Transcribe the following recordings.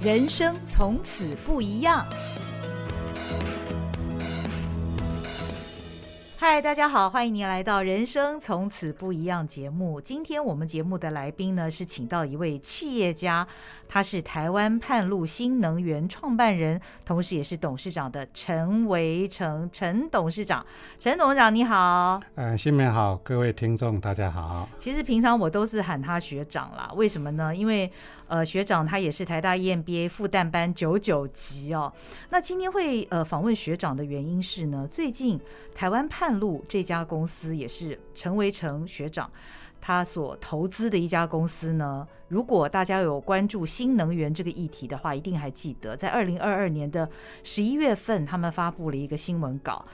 人生从此不一样。嗨，大家好，欢迎您来到《人生从此不一样》节目。今天我们节目的来宾呢，是请到一位企业家。他是台湾盼路新能源创办人，同时也是董事长的陈维成陈董事长。陈董事长你好，嗯、呃，新年好，各位听众大家好。其实平常我都是喊他学长啦，为什么呢？因为呃，学长他也是台大 EMBA 复旦班九九级哦。那今天会呃访问学长的原因是呢，最近台湾泮鹿这家公司也是陈维成学长。他所投资的一家公司呢，如果大家有关注新能源这个议题的话，一定还记得，在二零二二年的十一月份，他们发布了一个新闻稿，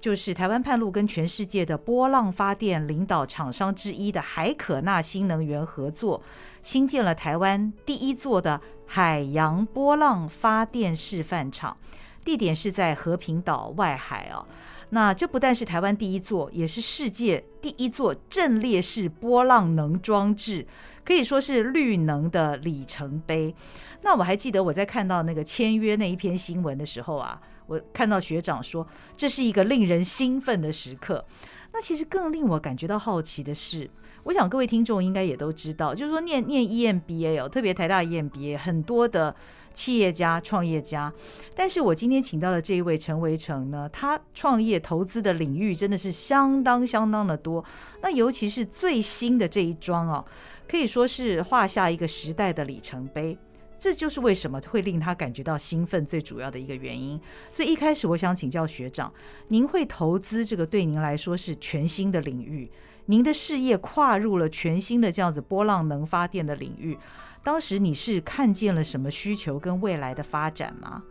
就是台湾泮鹿跟全世界的波浪发电领导厂商之一的海可纳新能源合作，新建了台湾第一座的海洋波浪发电示范场，地点是在和平岛外海哦。那这不但是台湾第一座，也是世界第一座阵列式波浪能装置，可以说是绿能的里程碑。那我还记得我在看到那个签约那一篇新闻的时候啊，我看到学长说这是一个令人兴奋的时刻。那其实更令我感觉到好奇的是，我想各位听众应该也都知道，就是说念念 EMBA 哦，特别台大 EMBA 很多的。企业家、创业家，但是我今天请到的这一位陈维成呢，他创业投资的领域真的是相当相当的多。那尤其是最新的这一桩哦，可以说是画下一个时代的里程碑。这就是为什么会令他感觉到兴奋最主要的一个原因。所以一开始我想请教学长，您会投资这个对您来说是全新的领域，您的事业跨入了全新的这样子波浪能发电的领域。当时你是看见了什么需求跟未来的发展吗？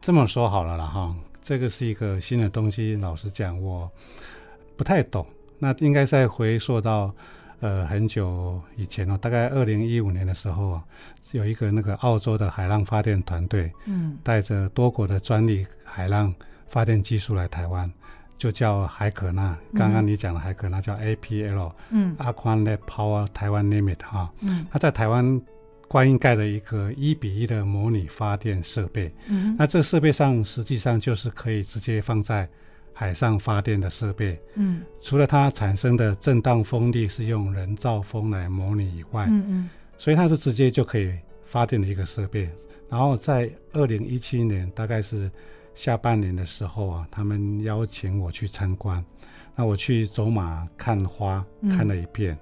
这么说好了啦哈，这个是一个新的东西。老实讲，我不太懂。那应该再回溯到呃很久以前哦，大概二零一五年的时候啊，有一个那个澳洲的海浪发电团队，嗯，带着多国的专利海浪发电技术来台湾。就叫海可纳，刚刚你讲的海可纳叫 APL，嗯，Aquanet Power Taiwan Limit 哈，嗯，他在台湾观音盖了一个一比一的模拟发电设备，嗯，那这个设备上实际上就是可以直接放在海上发电的设备，嗯，除了它产生的震荡风力是用人造风来模拟以外，嗯嗯，所以它是直接就可以发电的一个设备，然后在二零一七年大概是。下半年的时候啊，他们邀请我去参观，那我去走马看花看了一遍，嗯、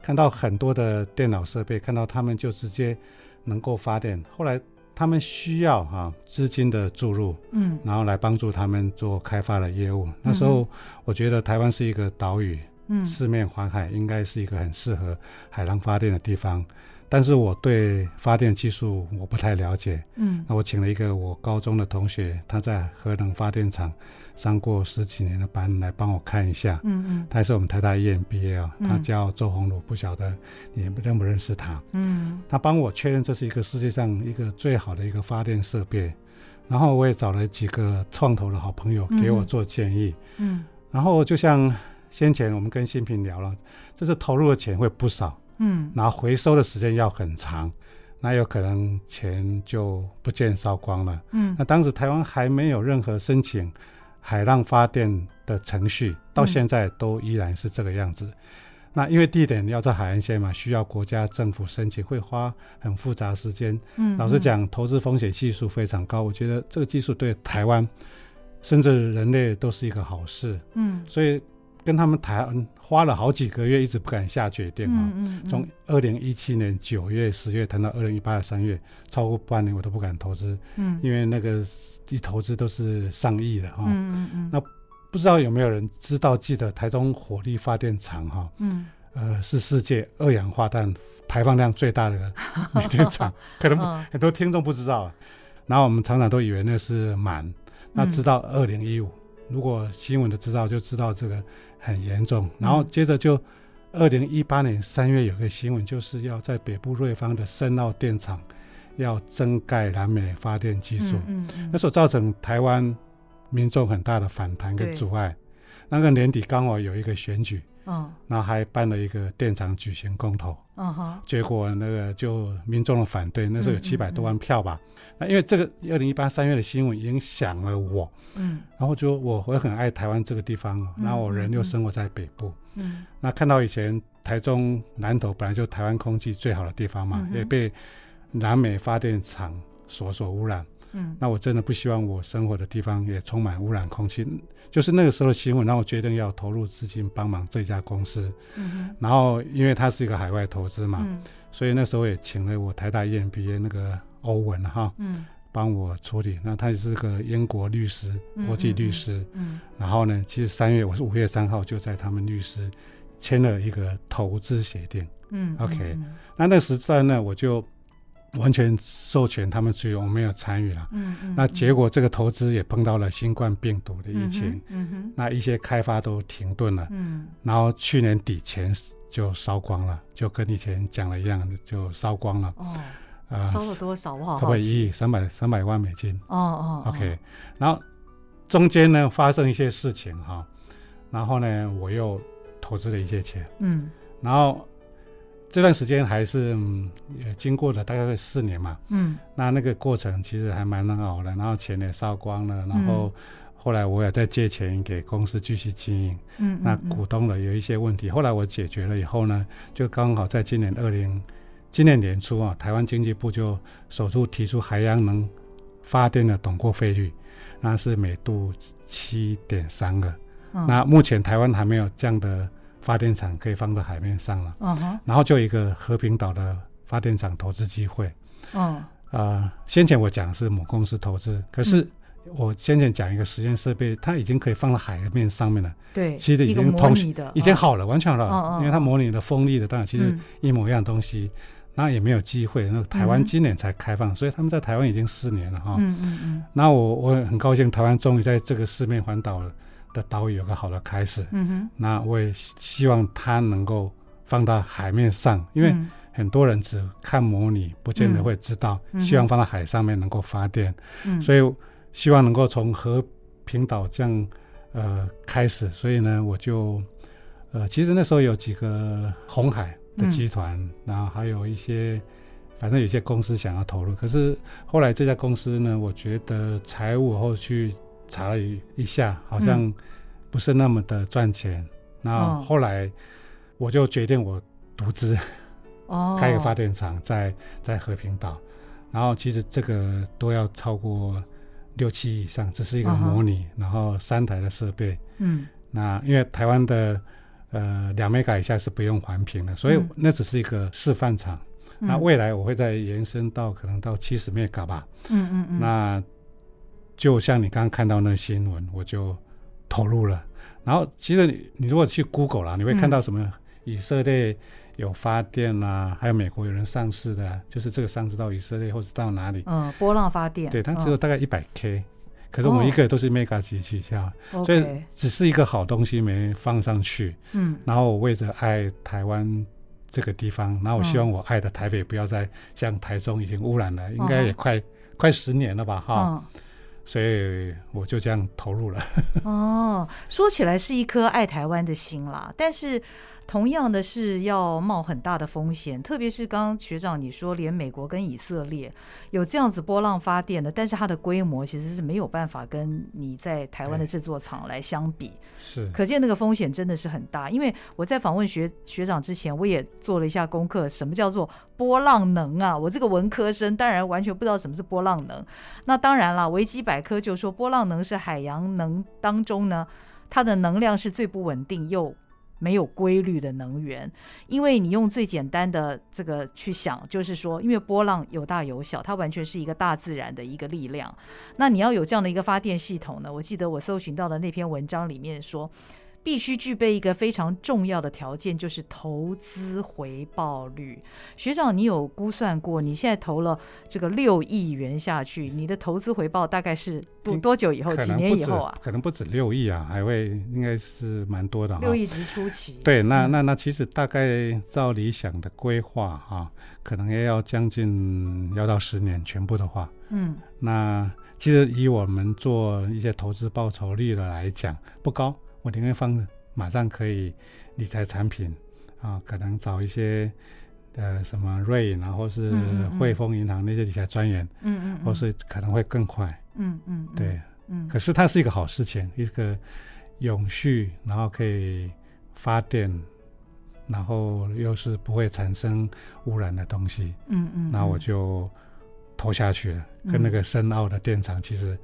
看到很多的电脑设备，看到他们就直接能够发电。后来他们需要哈、啊、资金的注入，嗯，然后来帮助他们做开发的业务。嗯、那时候我觉得台湾是一个岛屿，嗯，四面环海，应该是一个很适合海浪发电的地方。但是我对发电技术我不太了解，嗯，那我请了一个我高中的同学，他在核能发电厂上过十几年的班，来帮我看一下，嗯嗯，他也是我们台大 EMBA 啊，他叫周鸿儒，不晓得你认不认识他，嗯，他帮我确认这是一个世界上一个最好的一个发电设备，然后我也找了几个创投的好朋友给我做建议，嗯，然后就像先前我们跟新平聊了，这次投入的钱会不少。嗯，然后回收的时间要很长，那有可能钱就不见烧光了。嗯，那当时台湾还没有任何申请海浪发电的程序，到现在都依然是这个样子。嗯、那因为地点要在海岸线嘛，需要国家政府申请，会花很复杂时间。嗯，老实讲，投资风险系数非常高。我觉得这个技术对台湾甚至人类都是一个好事。嗯，所以。跟他们谈，花了好几个月，一直不敢下决定啊。从二零一七年九月、十月谈到二零一八的三月，超过半年我都不敢投资。嗯，因为那个一投资都是上亿的哈。嗯嗯嗯。那不知道有没有人知道，记得台中火力发电厂哈？嗯。呃，是世界二氧化碳排放量最大的煤 电厂，可能很多听众不知道。然后我们常常都以为那是满，那直到二零一五，如果新闻的知道就知道这个。很严重，然后接着就，二零一八年三月有个新闻，就是要在北部瑞芳的深澳电厂要增盖燃煤发电技术，嗯嗯嗯、那所造成台湾民众很大的反弹跟阻碍。那个年底刚好有一个选举，嗯，然后还办了一个电厂举行公投，嗯哼，结果那个就民众的反对，那时候有七百多万票吧。那、因为这个二零一八三月的新闻影响了我，嗯，然后就我我很爱台湾这个地方，然后我人又生活在北部，嗯，那看到以前台中南投本来就台湾空气最好的地方嘛，嗯、也被南美发电厂所所污染。嗯，那我真的不希望我生活的地方也充满污染空气。就是那个时候的新闻，让我决定要投入资金帮忙这家公司。嗯。然后，因为它是一个海外投资嘛，嗯，所以那时候也请了我台大 EMBA 那个欧文哈，嗯，帮我处理。那他也是个英国律师，国际律师。嗯，嗯。然后呢，其实三月我是五月三号就在他们律师签了一个投资协定。嗯。OK，嗯，那那时段呢，我就。完全授权他们，所以我没有参与了。嗯嗯。那结果这个投资也碰到了新冠病毒的疫情。嗯哼。那一些开发都停顿了。嗯。然后去年底前就烧光了，就跟以前讲的一样，就烧光了。哦。啊。烧了多少？我好好奇。差不多一亿三百三百万美金。哦哦。OK。然后中间呢发生一些事情哈，然后呢我又投资了一些钱。嗯。然后。这段时间还是嗯，也经过了大概四年嘛，嗯，那那个过程其实还蛮难熬的，然后钱也烧光了，然后后来我也在借钱给公司继续经营，嗯，那股东的有一些问题，后来我解决了以后呢，就刚好在今年二零，今年年初啊，台湾经济部就首次提出海洋能发电的董过费率，那是每度七点三个，那目前台湾还没有这样的。发电厂可以放到海面上了。嗯哼。然后就一个和平岛的发电厂投资机会，嗯、uh，啊、呃，先前我讲的是母公司投资，可是我先前讲一个实验设备，它已经可以放到海面上面了，对，其实已经通，已经好了，完全好了，uh. 因为它模拟的风力的，当然其实一模一样东西，那、uh. 也没有机会，那台湾今年才开放，uh. 所以他们在台湾已经四年了哈，嗯嗯嗯，那我我很高兴，台湾终于在这个四面环岛了。的岛屿有个好的开始，嗯哼，那我也希望它能够放到海面上，因为很多人只看模拟，不见得会知道。嗯、希望放到海上面能够发电，嗯，所以希望能够从和平岛这样呃开始。所以呢，我就呃，其实那时候有几个红海的集团，嗯、然后还有一些，反正有些公司想要投入，可是后来这家公司呢，我觉得财务后续。查了一一下，好像不是那么的赚钱。然后、嗯、后来我就决定我独资哦，开个发电厂在在和平岛。然后其实这个都要超过六七亿以上，只是一个模拟，嗯、然后三台的设备。嗯，那因为台湾的呃两 mega 以下是不用环评的，所以那只是一个示范厂。嗯、那未来我会再延伸到可能到七十 mega 吧。嗯嗯嗯。那就像你刚刚看到那个新闻，我就投入了。然后，其实你你如果去 Google 啦，你会看到什么以色列有发电啊，还有美国有人上市的，就是这个上市到以色列或者到哪里？嗯，波浪发电。对，它只有大概一百 K，可是我们一个都是 Mega 级起跳，所以只是一个好东西没放上去。嗯。然后我为着爱台湾这个地方，然后我希望我爱的台北不要再像台中已经污染了，应该也快快十年了吧？哈。所以我就这样投入了。哦，说起来是一颗爱台湾的心啦，但是。同样的是要冒很大的风险，特别是刚刚学长你说，连美国跟以色列有这样子波浪发电的，但是它的规模其实是没有办法跟你在台湾的这座厂来相比。是，可见那个风险真的是很大。因为我在访问学学长之前，我也做了一下功课，什么叫做波浪能啊？我这个文科生当然完全不知道什么是波浪能。那当然了，维基百科就说波浪能是海洋能当中呢，它的能量是最不稳定又。没有规律的能源，因为你用最简单的这个去想，就是说，因为波浪有大有小，它完全是一个大自然的一个力量。那你要有这样的一个发电系统呢？我记得我搜寻到的那篇文章里面说。必须具备一个非常重要的条件，就是投资回报率。学长，你有估算过？你现在投了这个六亿元下去，你的投资回报大概是多多久以后？几年以后啊？可能不止六亿啊，还会应该是蛮多的。六亿级初期。对，那那那其实大概照理想的规划哈，可能也要将近要到十年全部的话。嗯。那其实以我们做一些投资报酬率的来讲，不高。我宁愿放马上可以理财产品啊，可能找一些呃什么瑞银啊，或是汇丰银行那些理财专员，嗯嗯，或是可能会更快，嗯嗯，对，嗯，可是它是一个好事情，一个永续，然后可以发电，然后又是不会产生污染的东西，嗯嗯，那我就投下去了，跟那个深澳的电厂其实。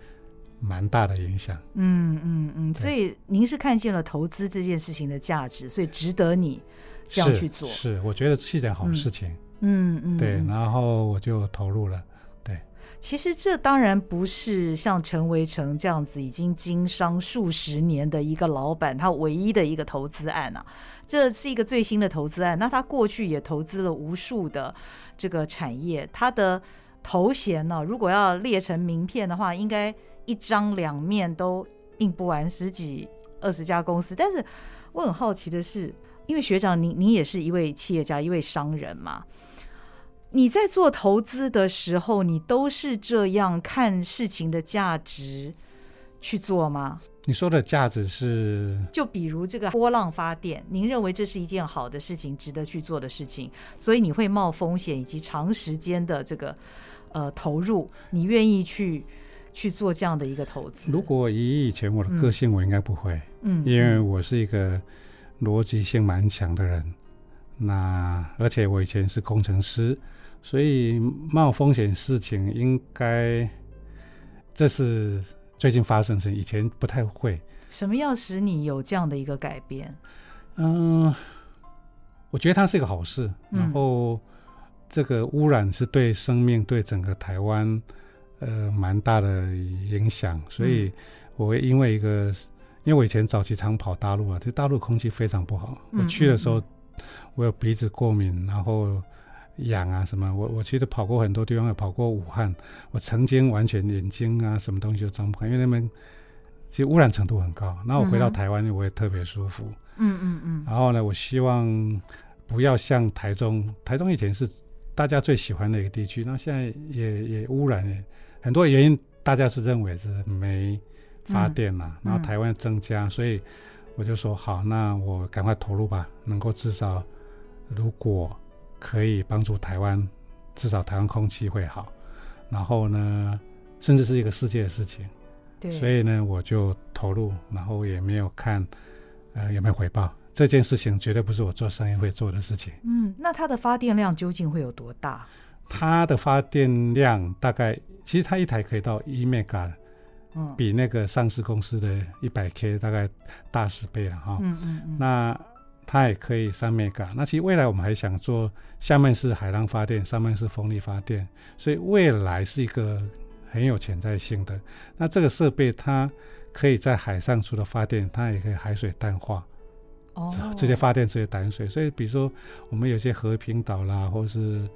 蛮大的影响，嗯嗯嗯，所以您是看见了投资这件事情的价值，所以值得你这样去做。是，是我觉得是一件好事情。嗯嗯，对，然后我就投入了。对，其实这当然不是像陈维成这样子已经经商数十年的一个老板，他唯一的一个投资案啊，这是一个最新的投资案。那他过去也投资了无数的这个产业，他的头衔呢，如果要列成名片的话，应该。一张两面都印不完十几二十家公司，但是我很好奇的是，因为学长您您也是一位企业家，一位商人嘛，你在做投资的时候，你都是这样看事情的价值去做吗？你说的价值是，就比如这个波浪发电，您认为这是一件好的事情，值得去做的事情，所以你会冒风险以及长时间的这个呃投入，你愿意去。去做这样的一个投资。如果以以前我的个性，我应该不会，嗯，因为我是一个逻辑性蛮强的人。那而且我以前是工程师，所以冒风险事情应该这是最近发生的事情，以前不太会。什么要使你有这样的一个改变？嗯，我觉得它是一个好事。然后这个污染是对生命，对整个台湾。呃，蛮大的影响，所以我会因为一个，嗯、因为我以前早期常跑大陆啊，这大陆空气非常不好。嗯、我去的时候，我有鼻子过敏，然后痒啊什么。我我其实跑过很多地方，也跑过武汉。我曾经完全眼睛啊什么东西都睁不开，因为那边其实污染程度很高。那我回到台湾，我也特别舒服。嗯嗯嗯。然后呢，我希望不要像台中，台中以前是大家最喜欢的一个地区，那现在也也污染也。很多原因，大家是认为是没发电嘛，嗯、然后台湾增加，嗯、所以我就说好，那我赶快投入吧，能够至少如果可以帮助台湾，至少台湾空气会好，然后呢，甚至是一个世界的事情，对，所以呢，我就投入，然后也没有看呃有没有回报，这件事情绝对不是我做生意会做的事情。嗯，那它的发电量究竟会有多大？它的发电量大概，其实它一台可以到一 mega，嗯，比那个上市公司的一百 k 大概大十倍了哈。嗯嗯嗯。那它也可以三 mega，那其实未来我们还想做，下面是海浪发电，上面是风力发电，所以未来是一个很有潜在性的。那这个设备它可以在海上除了发电，它也可以海水淡化，哦，直接发电直接淡水。所以比如说我们有些和平岛啦，或是。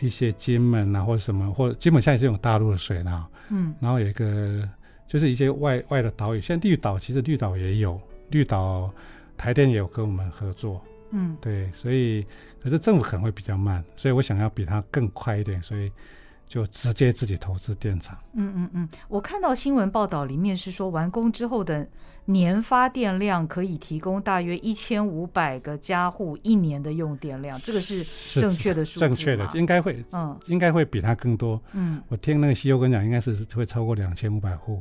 一些金门啊，或者什么，或者基本上也是用大陆的水啦。嗯，然后有一个就是一些外外的岛屿，像绿岛，其实绿岛也有绿岛，台电也有跟我们合作。嗯，对，所以可是政府可能会比较慢，所以我想要比它更快一点，所以。就直接自己投资电厂。嗯嗯嗯，我看到新闻报道里面是说，完工之后的年发电量可以提供大约一千五百个家户一年的用电量，这个是正确的数字。正确的，应该会，嗯，应该会比它更多。嗯，我听那个西欧跟讲，应该是会超过两千五百户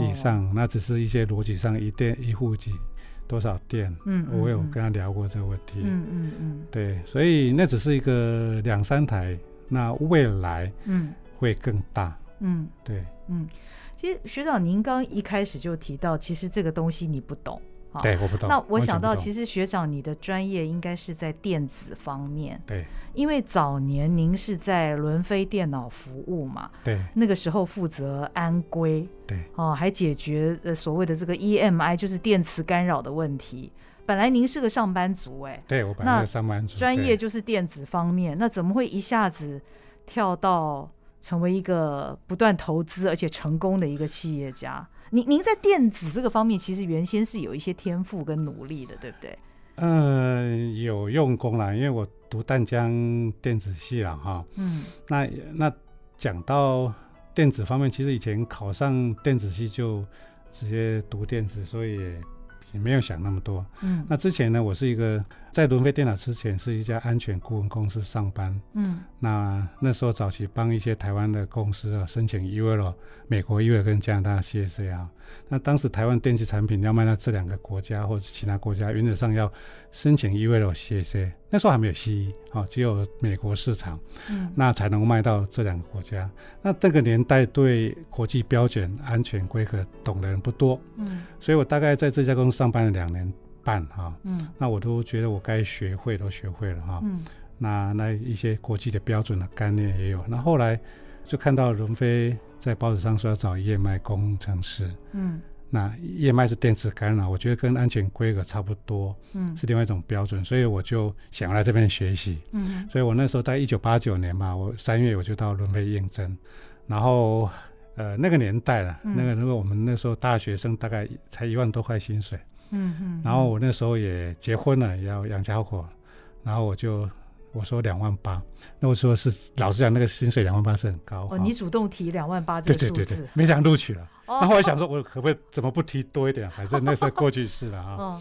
以上。哦、那只是一些逻辑上一电一户几多少电。嗯，我有跟他聊过这个问题。嗯嗯嗯，对，所以那只是一个两三台。那未来嗯会更大嗯对嗯，其实学长您刚一开始就提到，其实这个东西你不懂啊，对我不懂。那我想到，其实学长你的专业应该是在电子方面，对，因为早年您是在伦飞电脑服务嘛，对，那个时候负责安规，对哦，还解决呃所谓的这个 EMI 就是电磁干扰的问题。本来您是个上班族哎，对我本来是上班族，专业就是电子方面，那怎么会一下子跳到成为一个不断投资而且成功的一个企业家？您您在电子这个方面其实原先是有一些天赋跟努力的，对不对？嗯、呃，有用功啦，因为我读淡江电子系了哈。嗯，那那讲到电子方面，其实以前考上电子系就直接读电子，所以。也没有想那么多。嗯，那之前呢，我是一个在伦飞电脑之前是一家安全顾问公司上班。嗯，那那时候早期帮一些台湾的公司啊申请 UL，美国 UL 跟加拿大 CSA 啊。那当时台湾电器产品要卖到这两个国家或者其他国家，原则上要申请 UL CSA。那时候还没有 CE 啊，只有美国市场。嗯，那才能卖到这两个国家。那这个年代对国际标准、安全规格懂的人不多。嗯，所以我大概在这家公司上班了两年半哈。嗯，那我都觉得我该学会都学会了哈。嗯，那那一些国际的标准的概念也有。那后来就看到伦飞在报纸上说要找 EMI 工程师。嗯。那 EMI 是电子干扰，我觉得跟安全规格差不多，嗯，是另外一种标准，所以我就想要来这边学习，嗯，所以我那时候在一九八九年嘛，我三月我就到伦飞应征，然后呃那个年代了，嗯、那个如果我们那时候大学生大概才一万多块薪水，嗯嗯，然后我那时候也结婚了，也要养家活，然后我就。我说两万八，那我说是老实讲，那个薪水两万八是很高。哦，你主动提两万八这个数字，对对对对，没想录取了。哦，那后来想说，我可不可以怎么不提多一点？反正那时候过去式了啊。哦。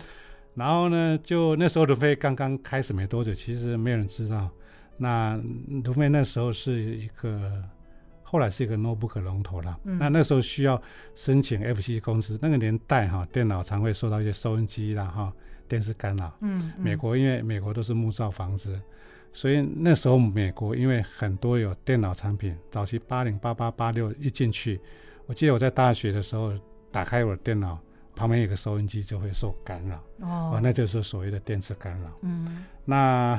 然后呢，就那时候伦飞刚刚开始没多久，其实没有人知道。那卢飞那时候是一个，后来是一个 notebook 龙头了。嗯。那那时候需要申请 FCC 公司，那个年代哈，电脑常会受到一些收音机啦哈，电视干扰。嗯。美国因为美国都是木造房子。所以那时候美国因为很多有电脑产品，早期八零八八八六一进去，我记得我在大学的时候打开我的电脑，旁边有个收音机就会受干扰，哦，那就是所谓的电磁干扰。嗯，那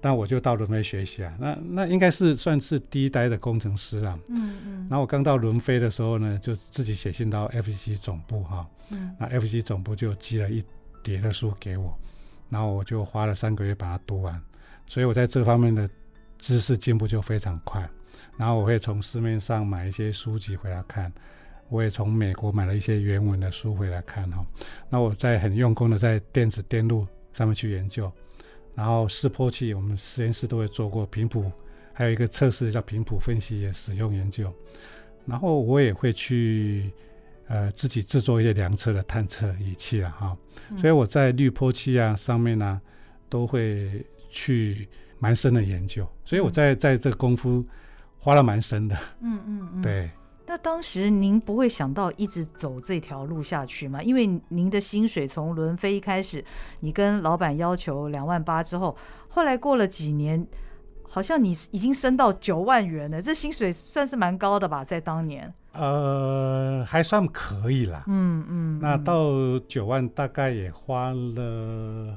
那我就到伦飞学习啊，那那应该是算是第一代的工程师啊。嗯嗯。然后我刚到伦飞的时候呢，就自己写信到 FCC 总部哈，嗯，那 FCC 总部就寄了一叠的书给我，然后我就花了三个月把它读完。所以我在这方面的知识进步就非常快，然后我会从市面上买一些书籍回来看，我也从美国买了一些原文的书回来看哈。那我在很用功的在电子电路上面去研究，然后示波器我们实验室都会做过频谱，还有一个测试叫频谱分析也使用研究，然后我也会去呃自己制作一些量测的探测仪器了哈。所以我在滤波器啊上面呢、啊、都会。去蛮深的研究，所以我在在这个功夫花了蛮深的。嗯嗯嗯，对。那当时您不会想到一直走这条路下去吗？因为您的薪水从轮飞一开始，你跟老板要求两万八之后，后来过了几年，好像你已经升到九万元了。这薪水算是蛮高的吧，在当年。呃，还算可以啦。嗯嗯。那到九万大概也花了。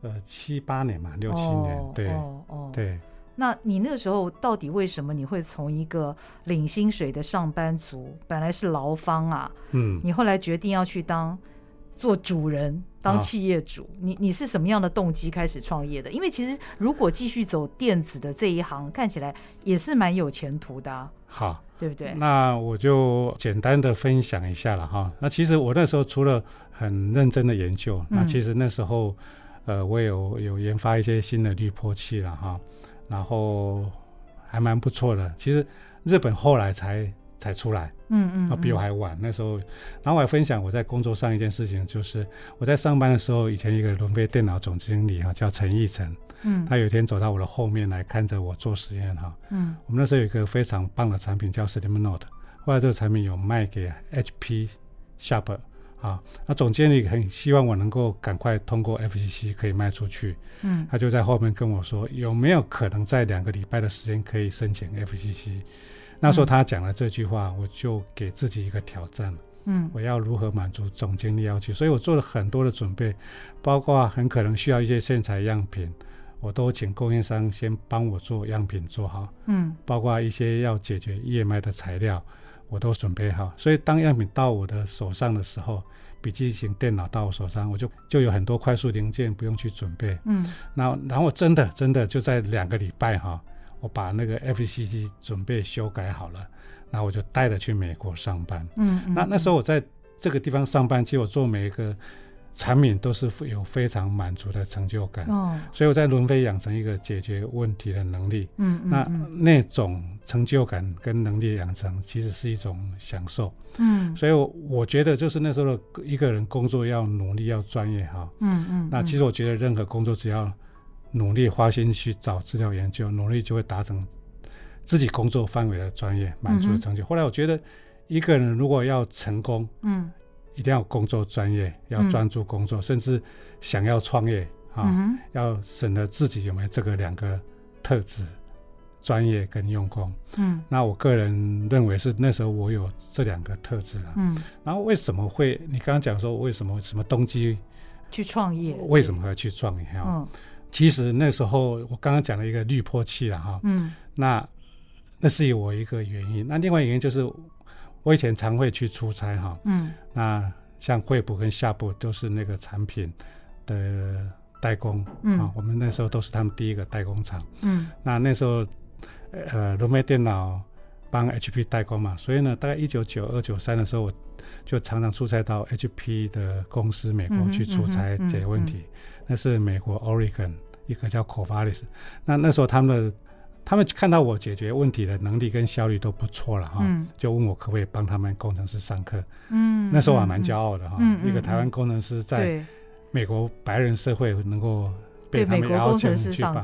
呃，七八年嘛，六七年，哦、对，哦哦，对。那你那个时候到底为什么你会从一个领薪水的上班族，本来是劳方啊，嗯，你后来决定要去当做主人，当企业主，哦、你你是什么样的动机开始创业的？因为其实如果继续走电子的这一行，看起来也是蛮有前途的、啊，好，对不对？那我就简单的分享一下了哈。那其实我那时候除了很认真的研究，嗯、那其实那时候。呃，我有有研发一些新的滤波器了哈，然后还蛮不错的。其实日本后来才才出来，嗯嗯，嗯，比我还晚。那时候，然后我还分享我在工作上一件事情，就是我在上班的时候，以前一个伦飞电脑总经理哈叫陈义成，嗯，他有一天走到我的后面来看着我做实验哈，嗯，我们那时候有一个非常棒的产品叫 Slim Note，后来这个产品有卖给 HP Sharp。啊，那总经理很希望我能够赶快通过 FCC 可以卖出去。嗯，他就在后面跟我说，有没有可能在两个礼拜的时间可以申请 FCC？那时候他讲了这句话，我就给自己一个挑战。嗯，我要如何满足总经理要求？所以我做了很多的准备，包括很可能需要一些线材样品，我都请供应商先帮我做样品做好。嗯，包括一些要解决 EMI 的材料。我都准备好，所以当样品到我的手上的时候，笔记型电脑到我手上，我就就有很多快速零件不用去准备。嗯，然后然后真的真的就在两个礼拜哈，我把那个 FCC 准备修改好了，然后我就带着去美国上班。嗯，嗯，那那时候我在这个地方上班，其实我做每一个产品都是有非常满足的成就感。哦，所以我在伦飞养成一个解决问题的能力。嗯，那那种成就感跟能力养成，其实是一种享受。嗯，所以我觉得就是那时候的一个人工作要努力要专业哈。嗯嗯。那其实我觉得任何工作只要努力花心去找资料研究，努力就会达成自己工作范围的专业满足的成就。后来我觉得一个人如果要成功，嗯，一定要工作专业，要专注工作，甚至想要创业啊，要审核自己有没有这个两个特质。专业跟用功，嗯，那我个人认为是那时候我有这两个特质了，嗯，然后为什么会？你刚刚讲说为什么什么动机去创业？为什么要去创业？哈、嗯，其实那时候我刚刚讲了一个滤波器了哈，嗯，那那是有我一个原因，那另外一个原因就是我以前常会去出差哈，嗯，那像惠普跟夏普都是那个产品的代工，嗯，啊，我们那时候都是他们第一个代工厂，嗯，那那时候。呃，荣美电脑帮 HP 代工嘛，所以呢，大概一九九二九三的时候，我就常常出差到 HP 的公司美国去出差解决问题。嗯嗯嗯、那是美国 Oregon 一个叫 Corvallis，那那时候他们的他们看到我解决问题的能力跟效率都不错了哈，嗯、就问我可不可以帮他们工程师上课。嗯，那时候我还蛮骄傲的哈，一个台湾工程师在美国白人社会能够。被他们邀请去帮，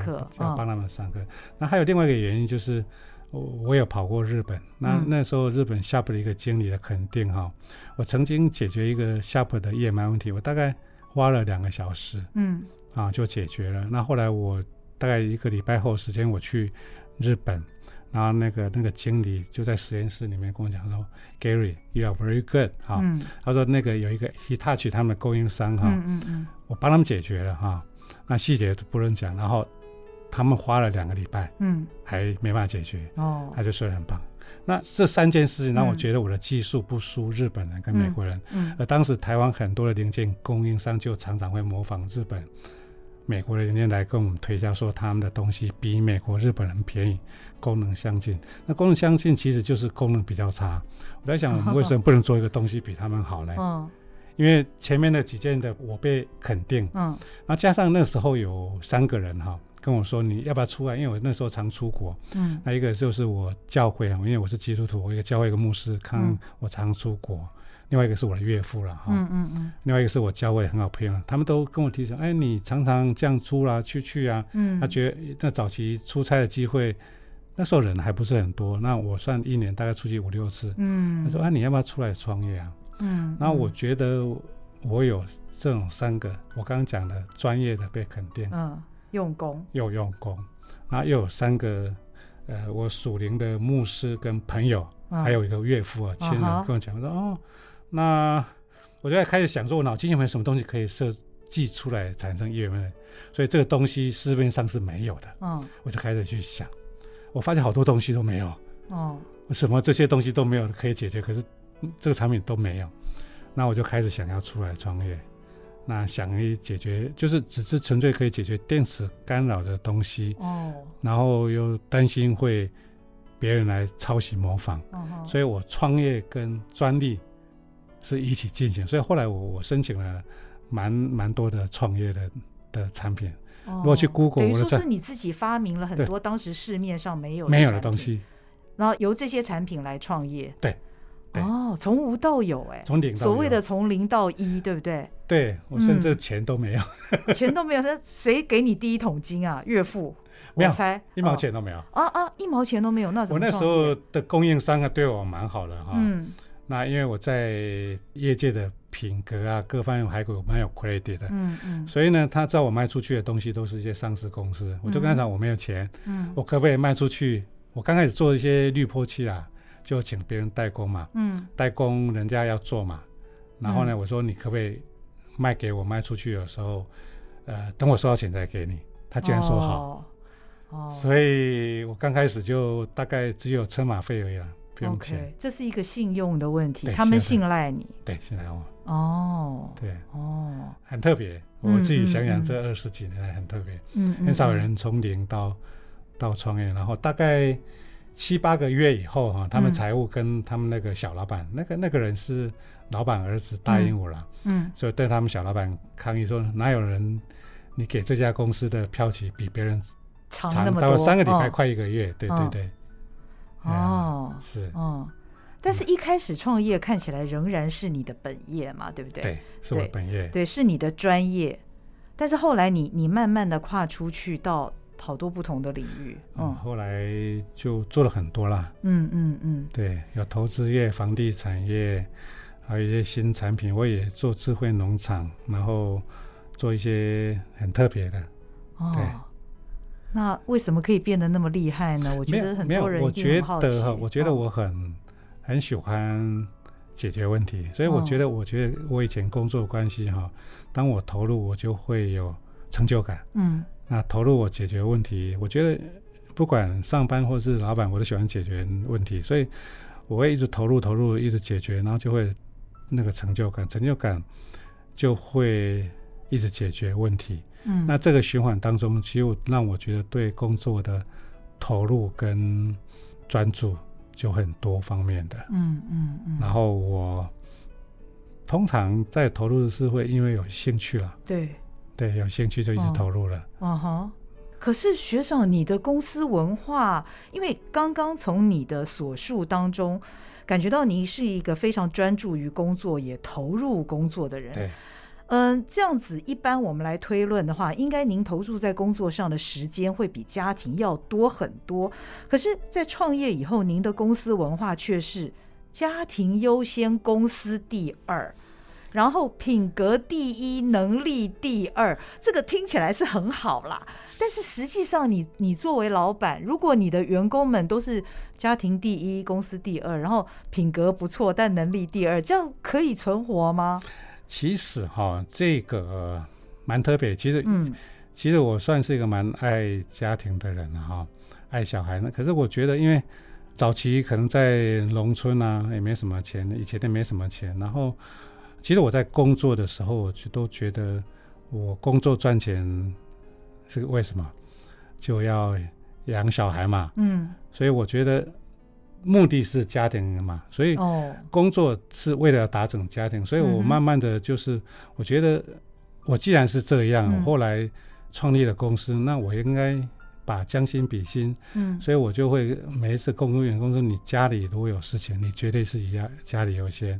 要帮他们上课。哦、那还有另外一个原因就是，我我有跑过日本。那、嗯、那时候日本 Sharp 的一个经理的肯定哈，我曾经解决一个 Sharp 的 EMI 问题，我大概花了两个小时，嗯，啊就解决了。那后来我大概一个礼拜后时间我去日本，然后那个那个经理就在实验室里面跟我讲说，Gary，you are very good，哈，嗯、他说那个有一个 Hitachi 他们的供应商哈，嗯嗯嗯，我帮他们解决了哈。那细节都不能讲，然后他们花了两个礼拜，嗯，还没办法解决，哦，他就说得很棒。那这三件事情让我觉得我的技术不输日本人跟美国人，嗯，嗯，而当时台湾很多的零件供应商就常常会模仿日本、美国的人家来跟我们推销，说他们的东西比美国、日本人便宜，功能相近。那功能相近其实就是功能比较差。我在想，我们为什么不能做一个东西比他们好呢？嗯。因为前面的几件的我被肯定，嗯，那加上那时候有三个人哈跟我说，你要不要出来？因为我那时候常出国，嗯，那一个就是我教会啊，因为我是基督徒，我一个教会一个牧师，看我常出国。嗯、另外一个是我的岳父了哈，嗯嗯嗯，另外一个是我教会很好朋友，他们都跟我提醒，哎，你常常这样出来去去啊，嗯，他觉得那早期出差的机会，那时候人还不是很多，那我算一年大概出去五六次，嗯，他说啊，你要不要出来创业啊？嗯，那我觉得我有这种三个，我刚刚讲的专业的被肯定，嗯，用功。又用功，然后又有三个，呃，我属灵的牧师跟朋友，嗯、还有一个岳父啊，亲人跟我讲说，哦，那我就在开始想说，我脑筋有没有什么东西可以设计出来产生业务，所以这个东西市面上是没有的，嗯，我就开始去想，我发现好多东西都没有，哦，什么这些东西都没有可以解决，可是。这个产品都没有，那我就开始想要出来创业。那想可以解决，就是只是纯粹可以解决电磁干扰的东西哦。然后又担心会别人来抄袭模仿，哦、所以我创业跟专利是一起进行。所以后来我我申请了蛮蛮多的创业的的产品。哦、如果去 Google，等于说是你自己发明了很多当时市面上没有没有的东西，然后由这些产品来创业。对。哦，从无到有哎，从零到所谓的从零到一，对不对？对，我甚至钱都没有，钱都没有。那谁给你第一桶金啊？岳父？没有，我猜一毛钱都没有。啊啊，一毛钱都没有，那怎么？我那时候的供应商啊，对我蛮好的哈。嗯。那因为我在业界的品格啊，各方面还有蛮有 credit 的。嗯嗯。所以呢，他知道我卖出去的东西都是一些上市公司，我就跟他讲我没有钱，嗯，我可不可以卖出去？我刚开始做一些滤波器啊。就请别人代工嘛，嗯，代工人家要做嘛，然后呢，嗯、我说你可不可以卖给我卖出去的时候，呃，等我收到钱再给你。他竟然说好，哦，哦，所以我刚开始就大概只有车马费而已啦，不用钱。Okay, 这是一个信用的问题，他们信赖你，对，信赖我。哦，对，哦，很特别。我自己想想，这二十几年来很特别，嗯，很少有人从零到到创业，然后大概。七八个月以后哈、啊，他们财务跟他们那个小老板，嗯、那个那个人是老板儿子答应我了，嗯，嗯，所以对他们小老板抗议说，哪有人你给这家公司的票期比别人长那么多，三个礼拜快一个月，哦、对对对，哦，是，哦，但是一开始创业看起来仍然是你的本业嘛，对不对？对，是我本业，对，是你的专业。但是后来你你慢慢的跨出去到好多不同的领域，嗯，嗯。后来就做了很多啦，嗯嗯嗯，对，有投资业、房地产业，还有一些新产品，我也做智慧农场，然后做一些很特别的，哦，对。那为什么可以变得那么厉害呢？我觉得很多人觉得哈，我觉得我很、哦、很喜欢解决问题，所以我觉得，我觉得我以前工作关系哈、哦，当我投入，我就会有成就感。嗯，那投入我解决问题，我觉得不管上班或是老板，我都喜欢解决问题，所以我会一直投入，投入，一直解决，然后就会那个成就感，成就感就会一直解决问题。嗯，那这个循环当中，其实让我觉得对工作的投入跟专注就很多方面的。嗯嗯嗯。然后我通常在投入的是会因为有兴趣了。对。对，有兴趣就一直投入了。哦哈、哦。可是学长，你的公司文化，因为刚刚从你的所述当中感觉到你是一个非常专注于工作也投入工作的人。对。嗯，这样子一般我们来推论的话，应该您投注在工作上的时间会比家庭要多很多。可是，在创业以后，您的公司文化却是家庭优先，公司第二，然后品格第一，能力第二。这个听起来是很好啦，但是实际上你，你作为老板，如果你的员工们都是家庭第一，公司第二，然后品格不错，但能力第二，这样可以存活吗？其实哈，这个蛮特别。其实，嗯，其实我算是一个蛮爱家庭的人哈，爱小孩呢。可是我觉得，因为早期可能在农村啊，也没什么钱，以前也没什么钱。然后，其实我在工作的时候，我就都觉得我工作赚钱是为什么？就要养小孩嘛。嗯，所以我觉得。目的是家庭嘛，所以工作是为了打整家庭，哦、所以我慢慢的就是，我觉得我既然是这样，嗯、后来创立了公司，那我应该把将心比心，嗯，所以我就会每一次工作员工说，你家里如果有事情，你绝对是一家家里优先，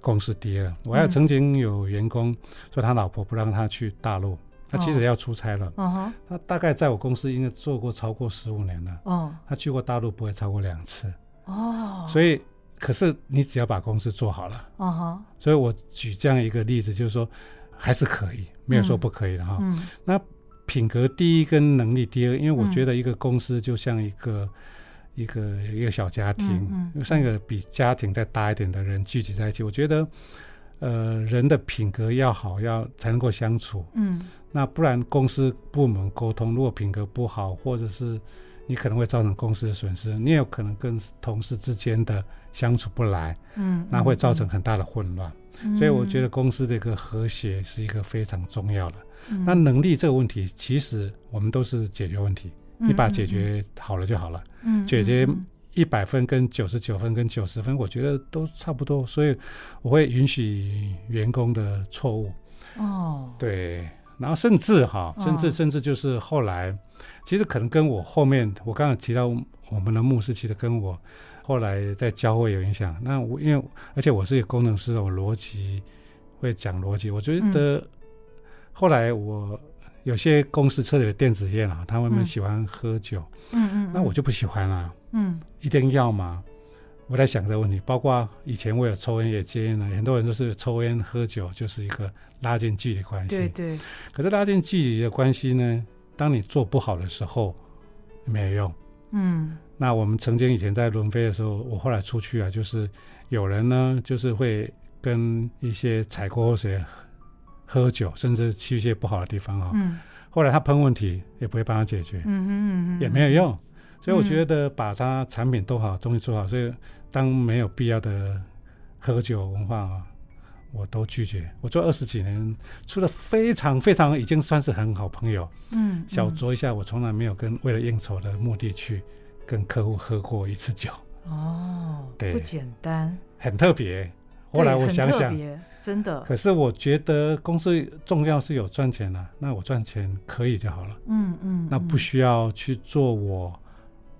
公司第二。我还曾经有员工说他老婆不让他去大陆，他其实要出差了，哦、他大概在我公司应该做过超过十五年了，哦，他去过大陆不会超过两次。哦，所以，可是你只要把公司做好了，哦哈，所以我举这样一个例子，就是说还是可以，没有说不可以的哈。嗯，那品格第一跟能力第二，因为我觉得一个公司就像一个一个一个小家庭，像一个比家庭再大一点的人聚集在一起。我觉得，呃，人的品格要好，要才能够相处。嗯，那不然公司部门沟通，如果品格不好，或者是。你可能会造成公司的损失，你也有可能跟同事之间的相处不来，嗯，那会造成很大的混乱。嗯、所以我觉得公司的一个和谐是一个非常重要的。嗯、那能力这个问题，其实我们都是解决问题，嗯、你把解决好了就好了。嗯，解决一百分跟九十九分跟九十分，我觉得都差不多。所以我会允许员工的错误。哦，对。然后甚至哈，甚至甚至就是后来，哦、其实可能跟我后面我刚刚提到我们的牧师，其实跟我后来在教会有影响。那我因为而且我是一个工程师，我逻辑会讲逻辑。我觉得后来我有些公司车里的电子业啊，他们喜欢喝酒，嗯嗯，那我就不喜欢啊，嗯，一定要吗？我在想这个问题，包括以前我有抽烟也戒烟了，很多人都是抽烟喝酒就是一个拉近距离关系。对对。可是拉近距离的关系呢，当你做不好的时候，没有用。嗯。那我们曾经以前在伦飞的时候，我后来出去啊，就是有人呢，就是会跟一些采购或谁喝酒，甚至去一些不好的地方啊。嗯。后来他喷问题也不会帮他解决。嗯嗯嗯。也没有用。所以我觉得把它产品都好，东西做好。所以当没有必要的喝酒文化，我都拒绝。我做二十几年，除了非常非常已经算是很好朋友，嗯，小酌一下，我从来没有跟为了应酬的目的去跟客户喝过一次酒。哦，对，不简单，很特别。后来我想想，真的。可是我觉得公司重要是有赚钱啊，那我赚钱可以就好了。嗯嗯，那不需要去做我。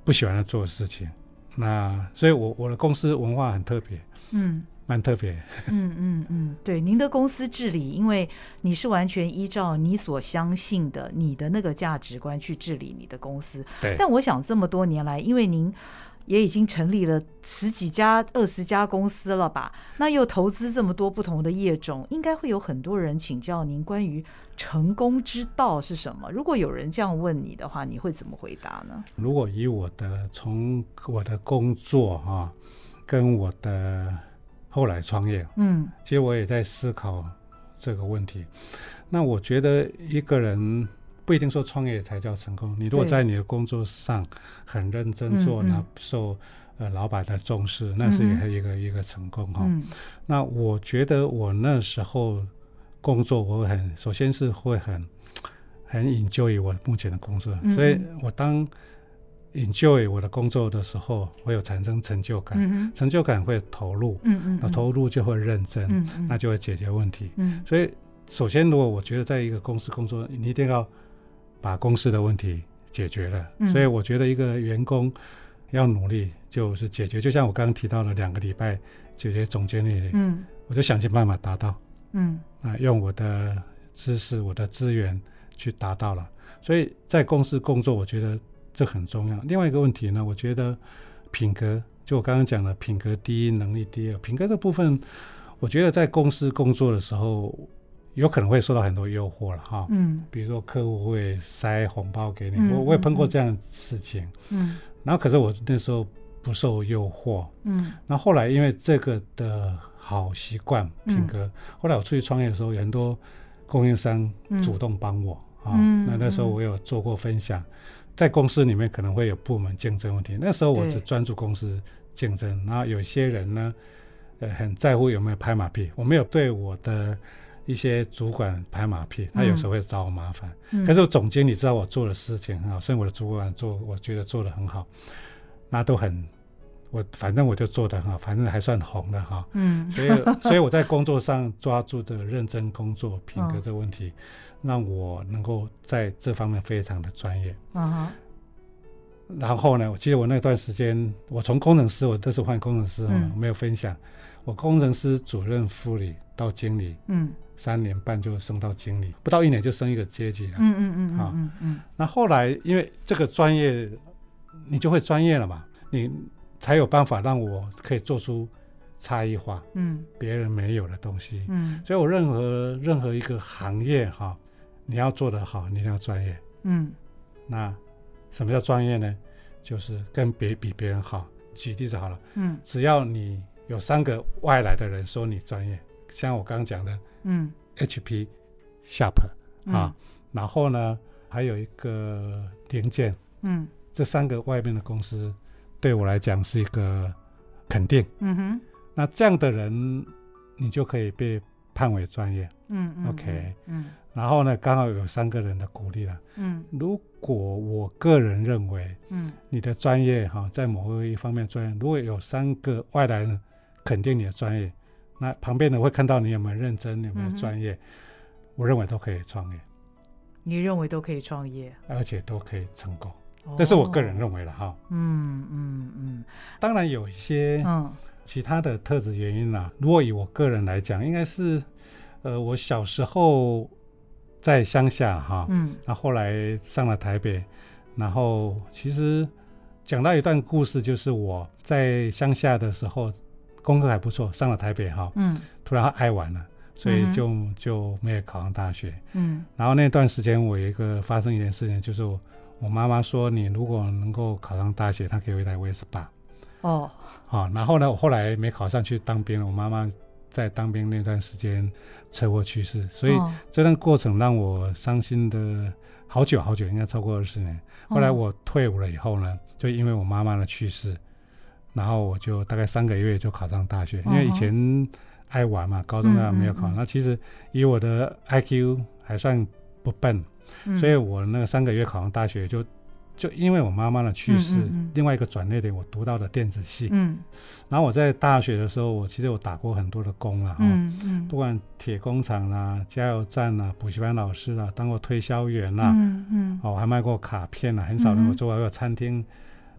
不喜欢他做的事情，那所以我，我我的公司文化很特别，嗯，蛮特别，嗯嗯嗯，对，您的公司治理，因为你是完全依照你所相信的你的那个价值观去治理你的公司，对。但我想这么多年来，因为您。也已经成立了十几家、二十家公司了吧？那又投资这么多不同的业种，应该会有很多人请教您关于成功之道是什么？如果有人这样问你的话，你会怎么回答呢？如果以我的从我的工作啊，跟我的后来创业，嗯，其实我也在思考这个问题。那我觉得一个人。不一定说创业才叫成功。你如果在你的工作上很认真做，那受呃老板的重视，嗯、那是一个一个一个成功哈、嗯。那我觉得我那时候工作，我很首先是会很很 enjoy 我目前的工作，嗯、所以我当 enjoy 我的工作的时候，会有产生成就感，嗯、成就感会投入，嗯嗯，投入就会认真，嗯、那就会解决问题。嗯、所以首先，如果我觉得在一个公司工作，你一定要。把公司的问题解决了，嗯，所以我觉得一个员工要努力，就是解决。就像我刚刚提到的两个礼拜解决总经理，嗯，我就想尽办法达到，嗯，啊，用我的知识、我的资源去达到了。所以在公司工作，我觉得这很重要。另外一个问题呢，我觉得品格，就我刚刚讲的品格第一，能力第二。品格的部分，我觉得在公司工作的时候。有可能会受到很多诱惑了哈，嗯，比如说客户会塞红包给你，嗯、我我也碰过这样的事情，嗯，然后可是我那时候不受诱惑，嗯，那后，后来因为这个的好习惯品格，嗯、后来我出去创业的时候，有很多供应商主动帮我啊，嗯、那那时候我有做过分享，在公司里面可能会有部门竞争问题，那时候我只专注公司竞争，然后有些人呢，呃，很在乎有没有拍马屁，我没有对我的。一些主管拍马屁，他有时候会找我麻烦。嗯、可是总监你知道我做的事情很好，甚至我的主管做，我觉得做得很好，那都很，我反正我就做得很好，反正还算红的哈。嗯，所以 所以我在工作上抓住的认真工作品格这个问题，哦、让我能够在这方面非常的专业。嗯，然后呢，我记得我那段时间，我从工程师，我都是换工程师，嗯、我没有分享，我工程师主任副理到经理。嗯。三年半就升到经理，不到一年就升一个阶级了。嗯嗯嗯，啊，嗯嗯。那后来因为这个专业，你就会专业了嘛，你才有办法让我可以做出差异化，嗯，别人没有的东西。嗯，所以我任何任何一个行业哈，你要做得好，你一定要专业。嗯，那什么叫专业呢？就是跟别比别人好。举例子好了，嗯，只要你有三个外来的人说你专业，像我刚刚讲的。嗯，HP、Sharp 啊，然后呢，还有一个零件，嗯，这三个外面的公司对我来讲是一个肯定，嗯哼，那这样的人你就可以被判为专业，嗯，OK，嗯，然后呢，刚好有三个人的鼓励了，嗯，如果我个人认为，嗯，你的专业哈，在某一方面专业，如果有三个外来人肯定你的专业。那旁边的会看到你有没有认真，有没有专业，嗯、我认为都可以创业。你认为都可以创业，而且都可以成功，哦、这是我个人认为的哈。嗯嗯嗯。当然有一些其他的特质原因啦。嗯、如果以我个人来讲，应该是呃，我小时候在乡下哈，嗯，那后来上了台北，然后其实讲到一段故事，就是我在乡下的时候。功课还不错，上了台北哈，嗯，突然爱玩了，所以就、嗯、就没有考上大学，嗯，然后那段时间我有一个发生一件事情，就是我我妈妈说，你如果能够考上大学，她给我一台 Vespa，哦，好，然后呢，我后来没考上去当兵了，我妈妈在当兵那段时间车祸去世，所以这段过程让我伤心的好久好久，应该超过二十年。后来我退伍了以后呢，就因为我妈妈的去世。然后我就大概三个月就考上大学，因为以前爱玩嘛，高中那没有考。那其实以我的 IQ 还算不笨，所以我那个三个月考上大学就就因为我妈妈的去世，另外一个转捩点，我读到的电子系。嗯。然后我在大学的时候，我其实我打过很多的工了哈，不管铁工厂啦、加油站啦、补习班老师啦，当过推销员啦，嗯嗯，哦，还卖过卡片啦，很少能够做过餐厅。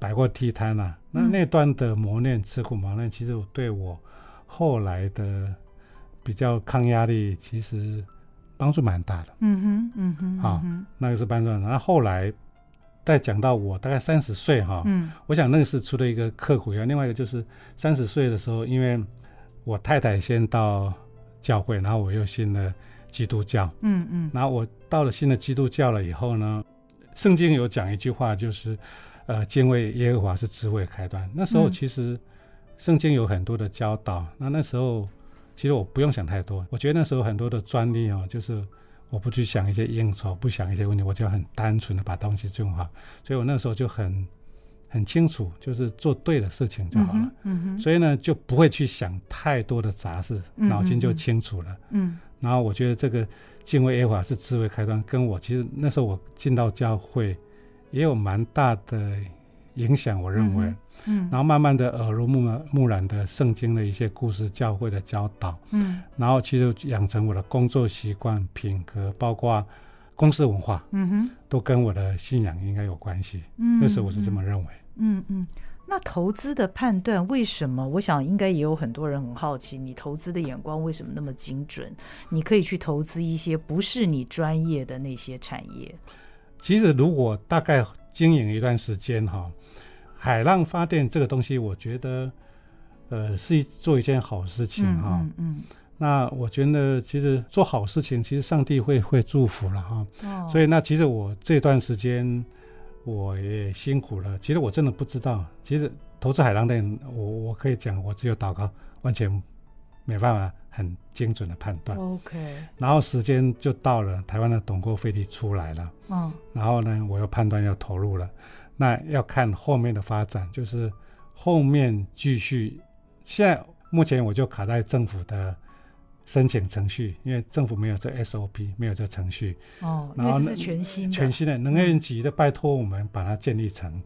摆过地摊呐，那那段的磨练、吃苦磨练，其实对我后来的比较抗压力，其实帮助蛮大的。嗯哼，嗯哼，好，那个是班长。然后后来再讲到我大概三十岁哈，嗯，我想那个是除了一个刻苦，另外一个就是三十岁的时候，因为我太太先到教会，然后我又信了基督教，嗯嗯，然后我到了信了基督教了以后呢，圣经有讲一句话，就是。呃，敬畏耶和华是智慧开端。那时候其实圣经有很多的教导。嗯、那那时候其实我不用想太多。我觉得那时候很多的专利哦，就是我不去想一些应酬，不想一些问题，我就很单纯的把东西种好。所以我那时候就很很清楚，就是做对的事情就好了。嗯嗯嗯、所以呢，就不会去想太多的杂事，脑筋就清楚了。嗯。嗯然后我觉得这个敬畏耶和华是智慧开端，跟我其实那时候我进到教会。也有蛮大的影响，我认为，嗯，然后慢慢的耳濡目目染的圣经的一些故事、教会的教导，嗯，然后其实养成我的工作习惯、品格，包括公司文化，嗯哼，都跟我的信仰应该有关系。嗯，那时候我是这么认为。嗯嗯，那投资的判断为什么？我想应该也有很多人很好奇，你投资的眼光为什么那么精准？你可以去投资一些不是你专业的那些产业。其实，如果大概经营一段时间哈，海浪发电这个东西，我觉得，呃，是做一件好事情哈。嗯，嗯。那我觉得，其实做好事情，其实上帝会会祝福了哈。哦。所以，那其实我这段时间我也辛苦了。其实我真的不知道，其实投资海浪电，我我可以讲，我只有祷告，完全没办法。很精准的判断，OK，然后时间就到了，台湾的董购费力出来了，嗯，然后呢，我又判断要投入了，那要看后面的发展，就是后面继续。现在目前我就卡在政府的申请程序，因为政府没有这 SOP，没有这程序，哦，然后是全新全新的能源局的，拜托我们把它建立成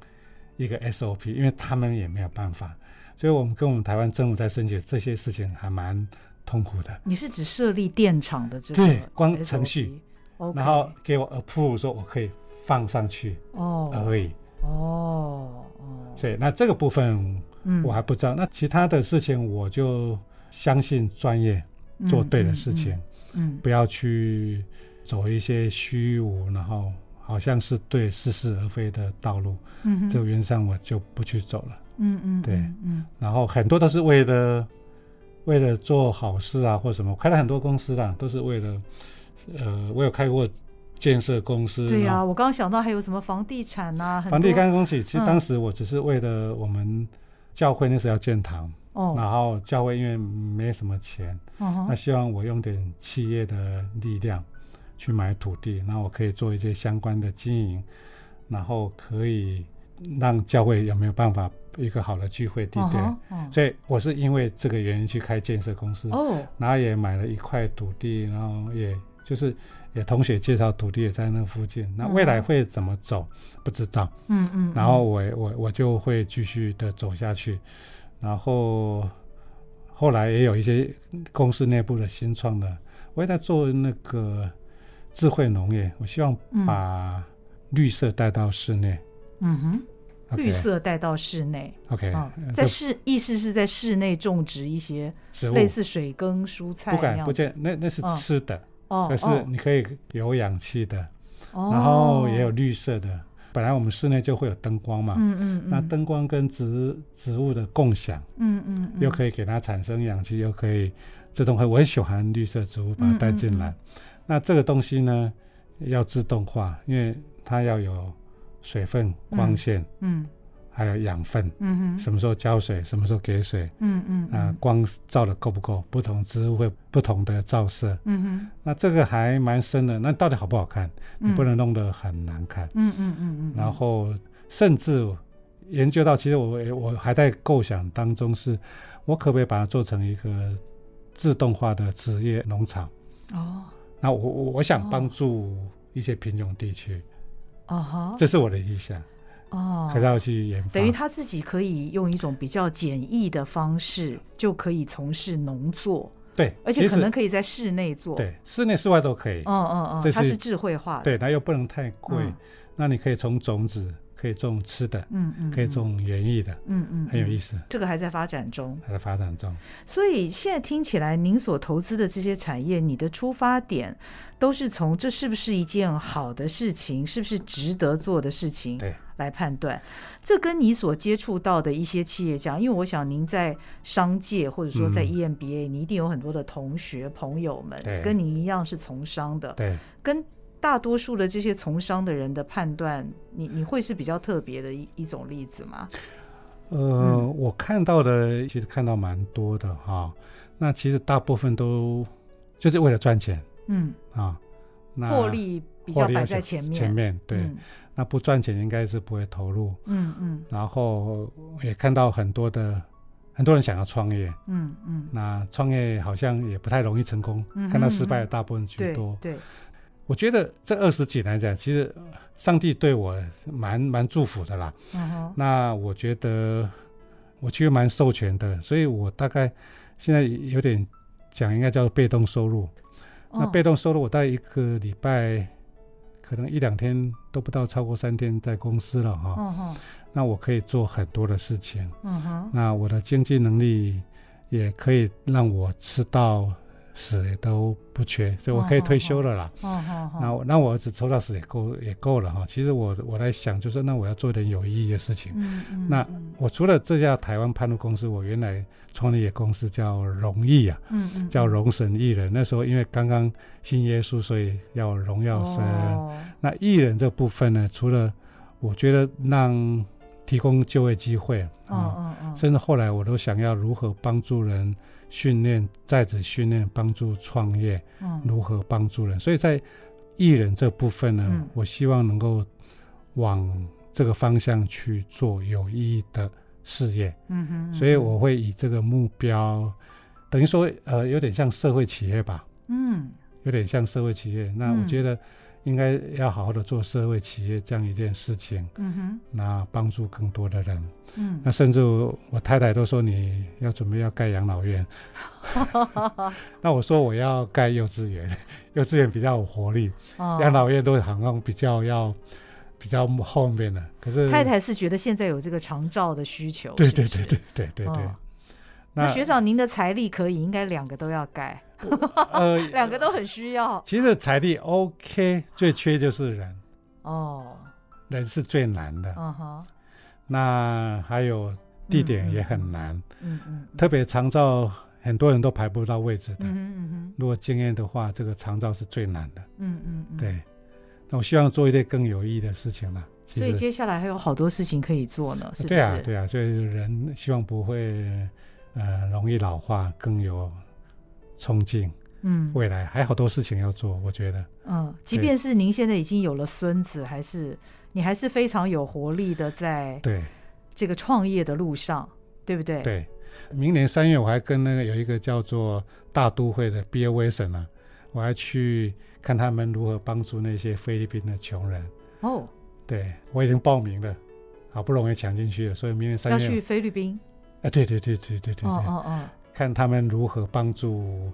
一个 SOP，因为他们也没有办法，所以我们跟我们台湾政府在申请这些事情还蛮。痛苦的，你是指设立电厂的这个对光程序，okay. 然后给我 approve 说我可以放上去哦。而已。哦哦，所以那这个部分我还不知道，嗯、那其他的事情我就相信专业做对的事情，嗯，嗯嗯。不要去走一些虚无，然后好像是对似是而非的道路，嗯，这个原则上我就不去走了，嗯嗯，对，嗯，然后很多都是为了。为了做好事啊，或什么，开了很多公司啦，都是为了，呃，我有开过建设公司。对呀、啊，我刚刚想到还有什么房地产啊，房地产公司。其实当时我只是为了我们教会那时候要建堂，然后教会因为没什么钱，哦、那希望我用点企业的力量去买土地，那我可以做一些相关的经营，然后可以让教会有没有办法。一个好的聚会地点，uh uh. 所以我是因为这个原因去开建设公司，oh. 然后也买了一块土地，然后也就是也同学介绍土地也在那附近，那未来会怎么走、uh. 不知道，嗯嗯，然后我我我就会继续的走下去，然后后来也有一些公司内部的新创的，我也在做那个智慧农业，我希望把绿色带到室内，嗯哼。绿色带到室内，OK，啊，在室意思是在室内种植一些类似水耕、蔬菜，不敢不见，那那是吃的，哦，可是你可以有氧气的，哦，然后也有绿色的。本来我们室内就会有灯光嘛，嗯嗯，那灯光跟植植物的共享，嗯嗯，又可以给它产生氧气，又可以自动化。我很喜欢绿色植物，把它带进来。那这个东西呢，要自动化，因为它要有。水分、光线，嗯，嗯还有养分，嗯哼，什么时候浇水，什么时候给水，嗯嗯，啊、呃，光照的够不够？不同植物会不同的照射，嗯哼，那这个还蛮深的。那到底好不好看？你不能弄得很难看，嗯嗯嗯嗯。然后甚至研究到，其实我我还在构想当中，是我可不可以把它做成一个自动化的职业农场？哦，那我我我想帮助一些贫穷地区。哦哈，这是我的意向哦，可要去研发。等于他自己可以用一种比较简易的方式，就可以从事农作。对，而且可能可以在室内做。对，室内室外都可以。嗯嗯嗯，它是智慧化的。对，它又不能太贵。嗯，那你可以从种子可以种吃的，嗯嗯，可以种园艺的，嗯嗯，很有意思。这个还在发展中，还在发展中。所以现在听起来，您所投资的这些产业，你的出发点都是从这是不是一件好的事情，是不是值得做的事情，对，来判断。这跟你所接触到的一些企业家，因为我想您在商界或者说在 EMBA，你一定有很多的同学朋友们，跟您一样是从商的，对，跟。大多数的这些从商的人的判断，你你会是比较特别的一一种例子吗？呃，嗯、我看到的其实看到蛮多的哈、哦。那其实大部分都就是为了赚钱，嗯啊，那获利比较摆在前面。前面对，嗯、那不赚钱应该是不会投入。嗯嗯。然后也看到很多的很多人想要创业，嗯嗯。那创业好像也不太容易成功，嗯、看到失败的大部分居多。对。对我觉得这二十几年来讲，其实上帝对我蛮蛮祝福的啦。Uh. 那我觉得我其实蛮授权的，所以我大概现在有点讲，应该叫做被动收入。Uh. 那被动收入，我大概一个礼拜可能一两天都不到，超过三天在公司了哈。Uh. 那我可以做很多的事情。Uh. 那我的经济能力也可以让我吃到。死也都不缺，所以我可以退休了啦。哦哦、那我那我儿子抽到死也够也够了哈。其实我我来想，就是那我要做点有意义的事情。嗯嗯、那我除了这家台湾潘路公司，我原来创立的公司叫荣艺啊，嗯嗯、叫荣神艺人。那时候因为刚刚信耶稣，所以要荣耀神。哦、那艺人这部分呢，除了我觉得让提供就业机会，嗯嗯嗯嗯、甚至后来我都想要如何帮助人。训练在职训练，帮助创业，嗯，如何帮助人？所以在艺人这部分呢，嗯、我希望能够往这个方向去做有意义的事业。嗯哼，嗯哼，所以我会以这个目标，等于说呃，有点像社会企业吧。嗯，有点像社会企业。那我觉得。应该要好好的做社会企业这样一件事情，嗯哼，那帮助更多的人，嗯，那甚至我太太都说，你要准备要盖养老院，那我说我要盖幼稚园，幼稚园比较有活力，养、哦、老院都好像比较要比较后面的，可是太太是觉得现在有这个长照的需求，对对对对对对对。哦、那，那学长您的财力可以，应该两个都要盖。呃，两个都很需要。其实财力 OK，最缺就是人。哦，人是最难的。嗯哼。那还有地点也很难。嗯嗯。特别长照，很多人都排不到位置的。嗯嗯嗯。如果经验的话，这个长照是最难的。嗯嗯嗯。对。那我希望做一些更有意义的事情了。所以接下来还有好多事情可以做呢，是不是？对啊，对啊。所以人希望不会呃容易老化，更有。憧憬，嗯，未来还有好多事情要做，我觉得，嗯，即便是您现在已经有了孙子，对还是你还是非常有活力的在对这个创业的路上，对，对不对？对，明年三月我还跟那个有一个叫做大都会的 Bill Wilson 呢，我还去看他们如何帮助那些菲律宾的穷人。哦，对，我已经报名了，好不容易抢进去了，所以明年三月要去菲律宾。哎，对对对对对对对，哦哦哦。看他们如何帮助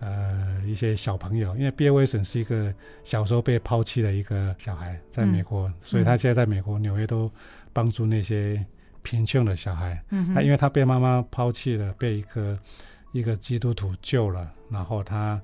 呃一些小朋友，因为毕尔威森是一个小时候被抛弃的一个小孩，在美国，嗯、所以他现在在美国纽约都帮助那些贫穷的小孩。嗯哼，他因为他被妈妈抛弃了，被一个一个基督徒救了，然后他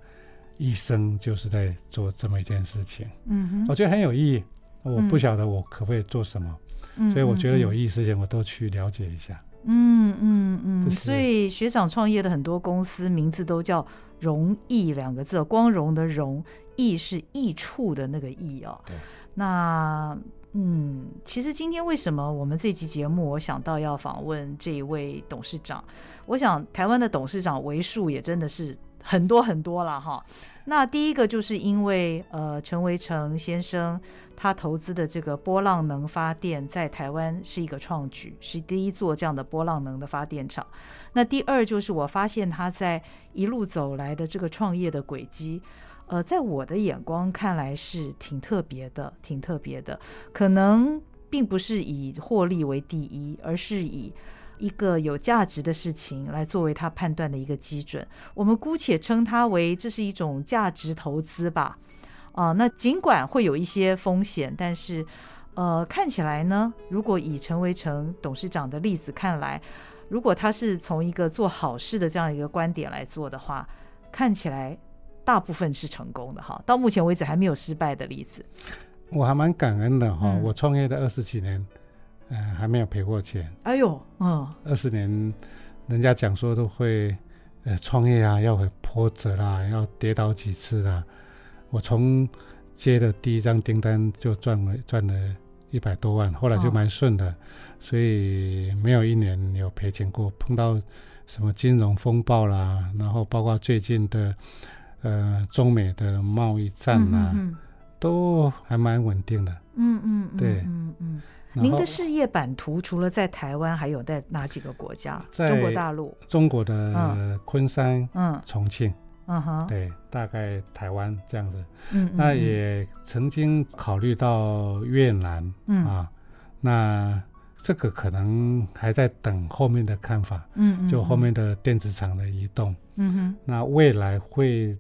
一生就是在做这么一件事情。嗯哼，我觉得很有意义。我不晓得我可不可以做什么，嗯、所以我觉得有意义事情我都去了解一下。嗯嗯嗯嗯，所以学长创业的很多公司名字都叫“荣艺”两个字，光荣的荣，艺是益处的那个易哦。对。那嗯，其实今天为什么我们这期节目我想到要访问这一位董事长？我想台湾的董事长为数也真的是很多很多了哈。那第一个就是因为呃，陈维成先生他投资的这个波浪能发电在台湾是一个创举，是第一座这样的波浪能的发电厂。那第二就是我发现他在一路走来的这个创业的轨迹，呃，在我的眼光看来是挺特别的，挺特别的。可能并不是以获利为第一，而是以。一个有价值的事情来作为他判断的一个基准，我们姑且称它为这是一种价值投资吧。啊、呃，那尽管会有一些风险，但是呃，看起来呢，如果以陈维成董事长的例子看来，如果他是从一个做好事的这样一个观点来做的话，看起来大部分是成功的哈。到目前为止还没有失败的例子。我还蛮感恩的哈，嗯、我创业的二十几年，嗯、呃，还没有赔过钱。哎呦，嗯，二十年，人家讲说都会，呃，创业啊要很波折啦，要跌倒几次啦。我从接的第一张订单就赚了赚了一百多万，后来就蛮顺的，哦、所以没有一年有赔钱过。碰到什么金融风暴啦，然后包括最近的，呃，中美的贸易战啦。嗯嗯都还蛮稳定的，嗯嗯，嗯对，嗯嗯。您的事业版图除了在台湾，还有在哪几个国家？在中国大陆、中国的昆山、嗯，重庆，嗯哼，对，大概台湾这样子。嗯，那也曾经考虑到越南，嗯。啊，那这个可能还在等后面的看法，嗯，就后面的电子厂的移动，嗯哼，那未来会。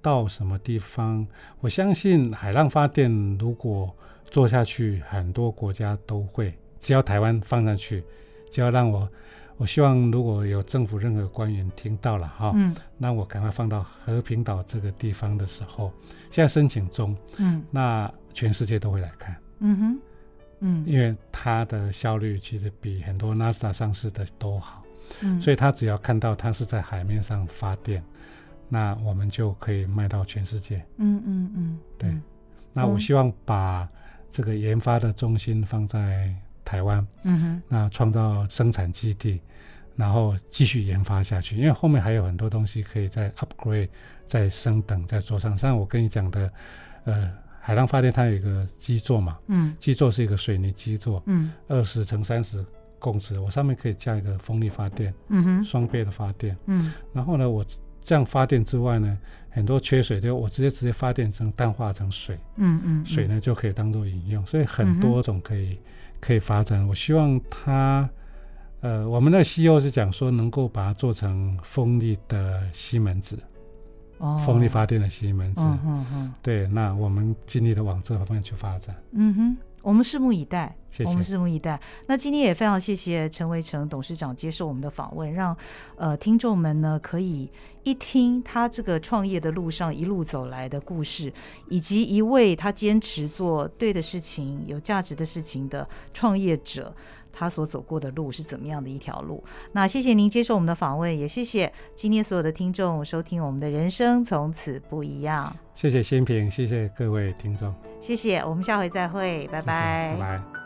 到什么地方？我相信海浪发电如果做下去，很多国家都会。只要台湾放上去，只要让我，我希望如果有政府任何官员听到了哈，嗯，那我赶快放到和平岛这个地方的时候，现在申请中，嗯，那全世界都会来看，嗯哼，嗯，因为它的效率其实比很多纳斯达上市的都好，嗯，所以他只要看到它是在海面上发电。那我们就可以卖到全世界。嗯嗯嗯，对。那我希望把这个研发的中心放在台湾。嗯哼。那创造生产基地，然后继续研发下去，因为后面还有很多东西可以再 upgrade、再升等、再做上。像我跟你讲的，呃，海浪发电它有一个基座嘛。嗯。基座是一个水泥基座。嗯。二十乘三十公尺，我上面可以加一个风力发电。嗯哼。双倍的发电。嗯。然后呢，我。这样发电之外呢，很多缺水的，我直接直接发电成淡化成水，嗯嗯，嗯。水呢就可以当做饮用，所以很多种可以、嗯、可以发展。我希望它，呃，我们的 CEO 是讲说能够把它做成风力的西门子，哦，风力发电的西门子，嗯哼哼，对，那我们尽力的往这方面去发展，嗯哼。我们拭目以待，谢谢。我们拭目以待。那今天也非常谢谢陈维成董事长接受我们的访问，让呃听众们呢可以一听他这个创业的路上一路走来的故事，以及一位他坚持做对的事情、有价值的事情的创业者，他所走过的路是怎么样的一条路。那谢谢您接受我们的访问，也谢谢今天所有的听众收听我们的人生从此不一样。谢谢新平，谢谢各位听众。谢谢，我们下回再会，拜拜。谢谢，拜拜。